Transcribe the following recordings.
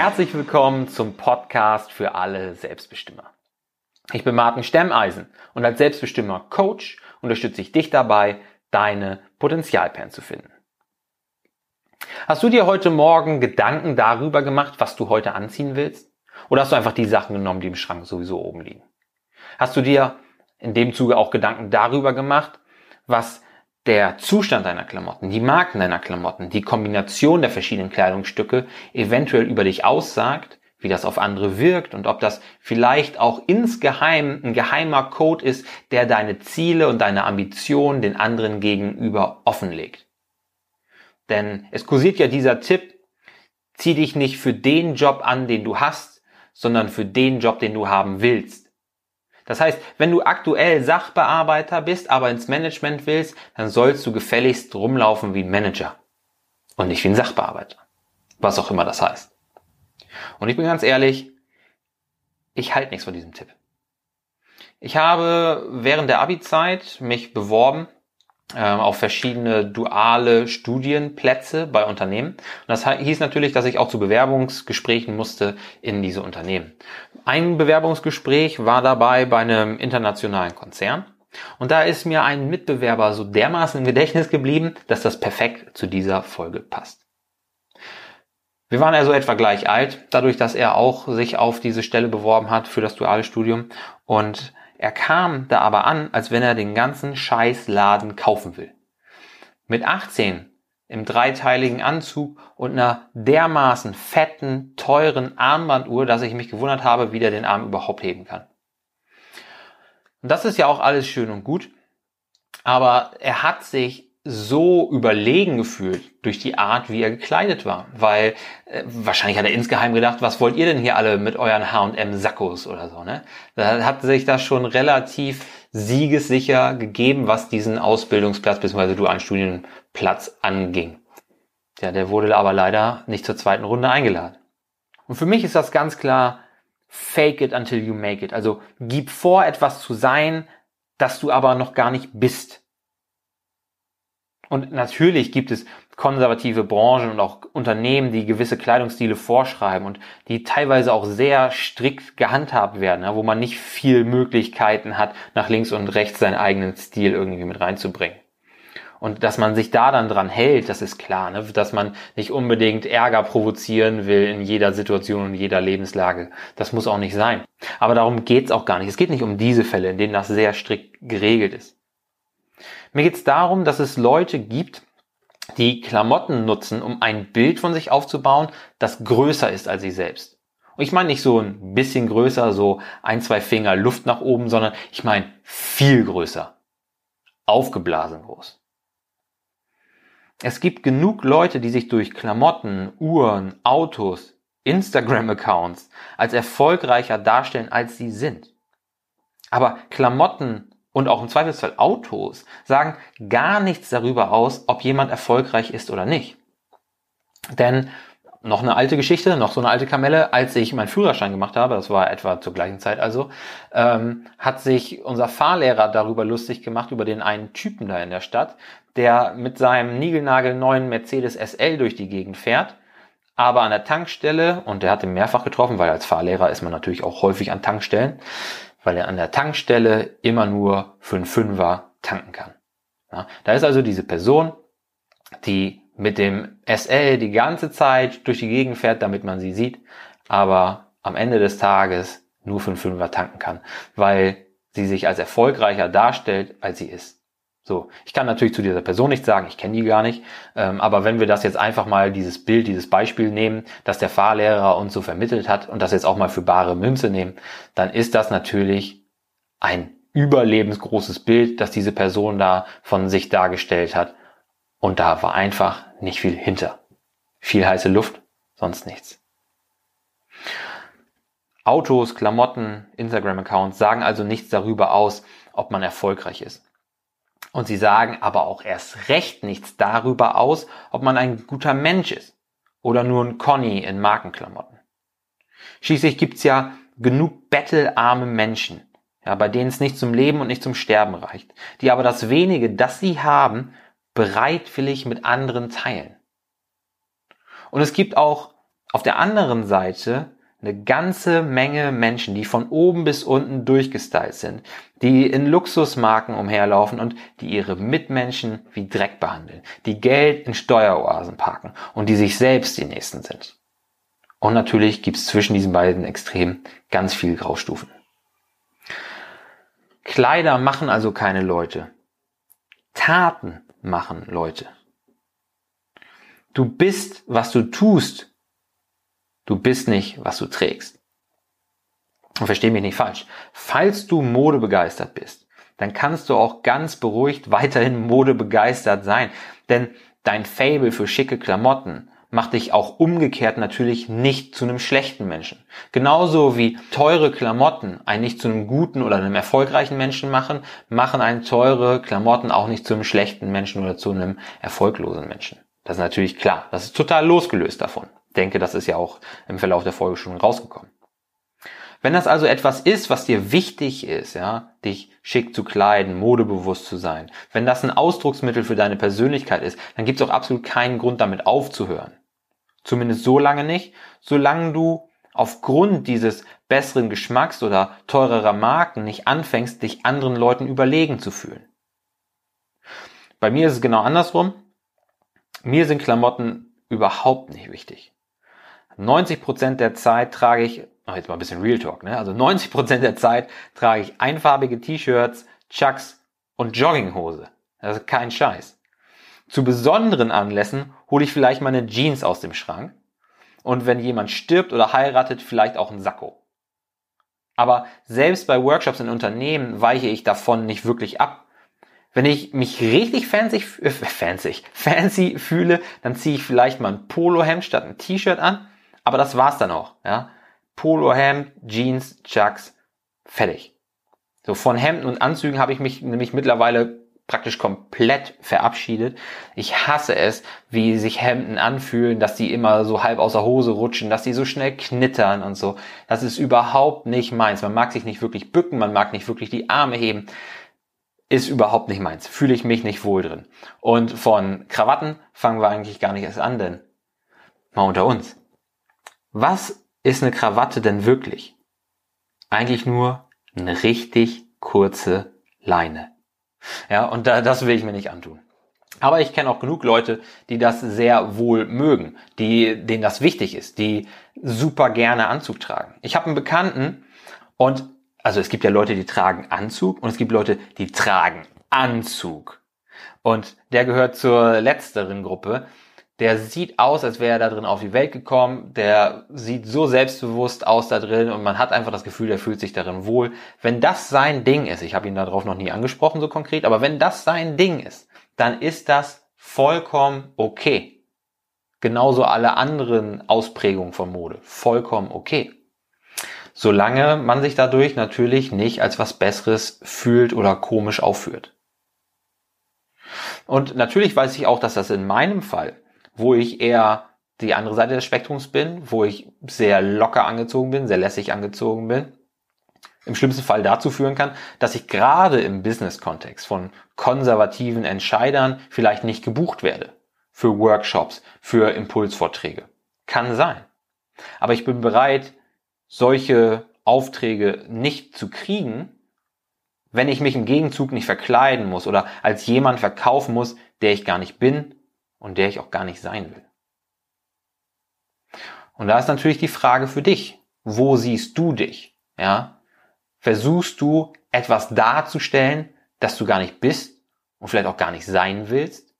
Herzlich willkommen zum Podcast für alle Selbstbestimmer. Ich bin Martin Stemmeisen und als Selbstbestimmer Coach unterstütze ich dich dabei, deine Potenzialperlen zu finden. Hast du dir heute Morgen Gedanken darüber gemacht, was du heute anziehen willst? Oder hast du einfach die Sachen genommen, die im Schrank sowieso oben liegen? Hast du dir in dem Zuge auch Gedanken darüber gemacht, was der Zustand deiner Klamotten, die Marken deiner Klamotten, die Kombination der verschiedenen Kleidungsstücke eventuell über dich aussagt, wie das auf andere wirkt und ob das vielleicht auch insgeheim ein geheimer Code ist, der deine Ziele und deine Ambitionen den anderen gegenüber offenlegt. Denn es kursiert ja dieser Tipp, zieh dich nicht für den Job an, den du hast, sondern für den Job, den du haben willst. Das heißt, wenn du aktuell Sachbearbeiter bist, aber ins Management willst, dann sollst du gefälligst rumlaufen wie ein Manager und nicht wie ein Sachbearbeiter. Was auch immer das heißt. Und ich bin ganz ehrlich, ich halte nichts von diesem Tipp. Ich habe während der Abi-Zeit mich beworben ähm, auf verschiedene duale Studienplätze bei Unternehmen. Und das hieß natürlich, dass ich auch zu Bewerbungsgesprächen musste in diese Unternehmen. Ein Bewerbungsgespräch war dabei bei einem internationalen Konzern. Und da ist mir ein Mitbewerber so dermaßen im Gedächtnis geblieben, dass das perfekt zu dieser Folge passt. Wir waren also etwa gleich alt, dadurch, dass er auch sich auf diese Stelle beworben hat für das duale Studium. Und er kam da aber an, als wenn er den ganzen Scheißladen kaufen will. Mit 18 im dreiteiligen Anzug und einer dermaßen fetten, teuren Armbanduhr, dass ich mich gewundert habe, wie der den Arm überhaupt heben kann. Und das ist ja auch alles schön und gut, aber er hat sich so überlegen gefühlt durch die Art, wie er gekleidet war. Weil äh, wahrscheinlich hat er insgeheim gedacht, was wollt ihr denn hier alle mit euren H&M-Sackos oder so, ne? Da hat sich das schon relativ siegessicher gegeben, was diesen Ausbildungsplatz bzw. dualen Studienplatz anging. Ja, der wurde aber leider nicht zur zweiten Runde eingeladen. Und für mich ist das ganz klar, fake it until you make it. Also gib vor, etwas zu sein, das du aber noch gar nicht bist. Und natürlich gibt es konservative Branchen und auch Unternehmen, die gewisse Kleidungsstile vorschreiben und die teilweise auch sehr strikt gehandhabt werden, wo man nicht viel Möglichkeiten hat, nach links und rechts seinen eigenen Stil irgendwie mit reinzubringen. Und dass man sich da dann dran hält, das ist klar, ne? dass man nicht unbedingt Ärger provozieren will in jeder Situation und jeder Lebenslage. Das muss auch nicht sein. Aber darum geht's auch gar nicht. Es geht nicht um diese Fälle, in denen das sehr strikt geregelt ist. Mir geht es darum, dass es Leute gibt, die Klamotten nutzen, um ein Bild von sich aufzubauen, das größer ist als sie selbst. Und ich meine nicht so ein bisschen größer, so ein, zwei Finger Luft nach oben, sondern ich meine viel größer. Aufgeblasen groß. Es gibt genug Leute, die sich durch Klamotten, Uhren, Autos, Instagram-Accounts als erfolgreicher darstellen, als sie sind. Aber Klamotten und auch im Zweifelsfall Autos sagen gar nichts darüber aus, ob jemand erfolgreich ist oder nicht. Denn noch eine alte Geschichte, noch so eine alte Kamelle, als ich meinen Führerschein gemacht habe, das war etwa zur gleichen Zeit also, ähm, hat sich unser Fahrlehrer darüber lustig gemacht, über den einen Typen da in der Stadt, der mit seinem niegelnagelneuen Mercedes SL durch die Gegend fährt, aber an der Tankstelle, und der hat ihn mehrfach getroffen, weil als Fahrlehrer ist man natürlich auch häufig an Tankstellen, weil er an der Tankstelle immer nur für einen Fünfer tanken kann. Ja, da ist also diese Person, die mit dem SL die ganze Zeit durch die Gegend fährt, damit man sie sieht, aber am Ende des Tages nur für einen Fünfer tanken kann, weil sie sich als erfolgreicher darstellt, als sie ist. So, ich kann natürlich zu dieser Person nichts sagen, ich kenne die gar nicht, ähm, aber wenn wir das jetzt einfach mal dieses Bild, dieses Beispiel nehmen, das der Fahrlehrer uns so vermittelt hat und das jetzt auch mal für bare Münze nehmen, dann ist das natürlich ein überlebensgroßes Bild, das diese Person da von sich dargestellt hat. Und da war einfach nicht viel hinter. Viel heiße Luft, sonst nichts. Autos, Klamotten, Instagram-Accounts sagen also nichts darüber aus, ob man erfolgreich ist. Und sie sagen aber auch erst recht nichts darüber aus, ob man ein guter Mensch ist oder nur ein Conny in Markenklamotten. Schließlich gibt's ja genug bettelarme Menschen, ja, bei denen es nicht zum Leben und nicht zum Sterben reicht, die aber das wenige, das sie haben, bereitwillig mit anderen teilen. Und es gibt auch Auf der anderen Seite eine ganze Menge Menschen, die von oben bis unten durchgestylt sind, die in Luxusmarken umherlaufen und die ihre Mitmenschen wie Dreck behandeln, die Geld in Steueroasen parken und die sich selbst die Nächsten sind. Und natürlich gibt's zwischen diesen beiden Extremen ganz viel Graustufen. Kleider machen also keine Leute. Taten machen Leute. Du bist, was du tust. Du bist nicht, was du trägst. Und versteh mich nicht falsch. Falls du modebegeistert bist, dann kannst du auch ganz beruhigt weiterhin modebegeistert sein. Denn dein Fable für schicke Klamotten macht dich auch umgekehrt natürlich nicht zu einem schlechten Menschen. Genauso wie teure Klamotten einen nicht zu einem guten oder einem erfolgreichen Menschen machen, machen einen teure Klamotten auch nicht zu einem schlechten Menschen oder zu einem erfolglosen Menschen. Das ist natürlich klar. Das ist total losgelöst davon. Ich denke, das ist ja auch im Verlauf der Folge schon rausgekommen. Wenn das also etwas ist, was dir wichtig ist, ja, dich schick zu kleiden, modebewusst zu sein, wenn das ein Ausdrucksmittel für deine Persönlichkeit ist, dann gibt es auch absolut keinen Grund damit aufzuhören. Zumindest so lange nicht, solange du aufgrund dieses besseren Geschmacks oder teurerer Marken nicht anfängst, dich anderen Leuten überlegen zu fühlen. Bei mir ist es genau andersrum. Mir sind Klamotten überhaupt nicht wichtig. 90% der Zeit trage ich, oh jetzt mal ein bisschen Real Talk, ne? Also 90% der Zeit trage ich einfarbige T-Shirts, Chucks und Jogginghose. Das ist kein Scheiß. Zu besonderen Anlässen hole ich vielleicht meine Jeans aus dem Schrank. Und wenn jemand stirbt oder heiratet, vielleicht auch ein Sakko. Aber selbst bei Workshops in Unternehmen weiche ich davon nicht wirklich ab. Wenn ich mich richtig fancy, äh, fancy, fancy fühle, dann ziehe ich vielleicht mal ein Polohemd statt ein T-Shirt an. Aber das war's dann auch. Ja? Polohemd, Jeans, Chucks, fertig. So von Hemden und Anzügen habe ich mich nämlich mittlerweile praktisch komplett verabschiedet. Ich hasse es, wie sich Hemden anfühlen, dass die immer so halb außer Hose rutschen, dass die so schnell knittern und so. Das ist überhaupt nicht meins. Man mag sich nicht wirklich bücken, man mag nicht wirklich die Arme heben ist überhaupt nicht meins. Fühle ich mich nicht wohl drin. Und von Krawatten fangen wir eigentlich gar nicht erst an, denn mal unter uns. Was ist eine Krawatte denn wirklich? Eigentlich nur eine richtig kurze Leine. Ja, und da, das will ich mir nicht antun. Aber ich kenne auch genug Leute, die das sehr wohl mögen, die, denen das wichtig ist, die super gerne Anzug tragen. Ich habe einen Bekannten und also es gibt ja Leute, die tragen Anzug und es gibt Leute, die tragen Anzug. Und der gehört zur letzteren Gruppe. Der sieht aus, als wäre er da drin auf die Welt gekommen. Der sieht so selbstbewusst aus da drin und man hat einfach das Gefühl, der fühlt sich darin wohl. Wenn das sein Ding ist, ich habe ihn darauf noch nie angesprochen so konkret, aber wenn das sein Ding ist, dann ist das vollkommen okay. Genauso alle anderen Ausprägungen von Mode. Vollkommen okay solange man sich dadurch natürlich nicht als was Besseres fühlt oder komisch aufführt. Und natürlich weiß ich auch, dass das in meinem Fall, wo ich eher die andere Seite des Spektrums bin, wo ich sehr locker angezogen bin, sehr lässig angezogen bin, im schlimmsten Fall dazu führen kann, dass ich gerade im Business-Kontext von konservativen Entscheidern vielleicht nicht gebucht werde. Für Workshops, für Impulsvorträge. Kann sein. Aber ich bin bereit, solche Aufträge nicht zu kriegen, wenn ich mich im Gegenzug nicht verkleiden muss oder als jemand verkaufen muss, der ich gar nicht bin und der ich auch gar nicht sein will. Und da ist natürlich die Frage für dich. Wo siehst du dich? Ja? Versuchst du etwas darzustellen, das du gar nicht bist und vielleicht auch gar nicht sein willst,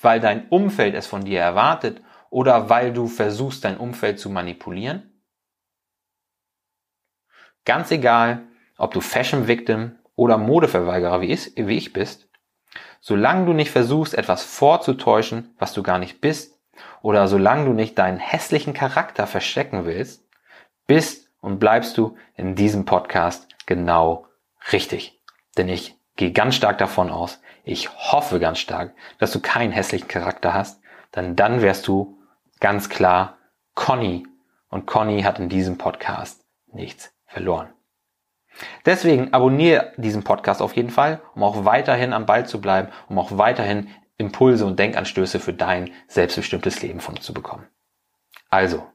weil dein Umfeld es von dir erwartet oder weil du versuchst, dein Umfeld zu manipulieren? Ganz egal, ob du Fashion Victim oder Modeverweigerer wie ich, wie ich bist, solange du nicht versuchst, etwas vorzutäuschen, was du gar nicht bist, oder solange du nicht deinen hässlichen Charakter verstecken willst, bist und bleibst du in diesem Podcast genau richtig. Denn ich gehe ganz stark davon aus, ich hoffe ganz stark, dass du keinen hässlichen Charakter hast, denn dann wärst du ganz klar Conny. Und Conny hat in diesem Podcast nichts verloren. Deswegen abonniere diesen Podcast auf jeden Fall, um auch weiterhin am Ball zu bleiben, um auch weiterhin Impulse und Denkanstöße für dein selbstbestimmtes Leben von uns zu bekommen. Also,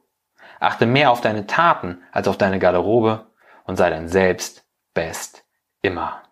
Achte mehr auf deine Taten als auf deine Garderobe und sei dein Selbst best immer.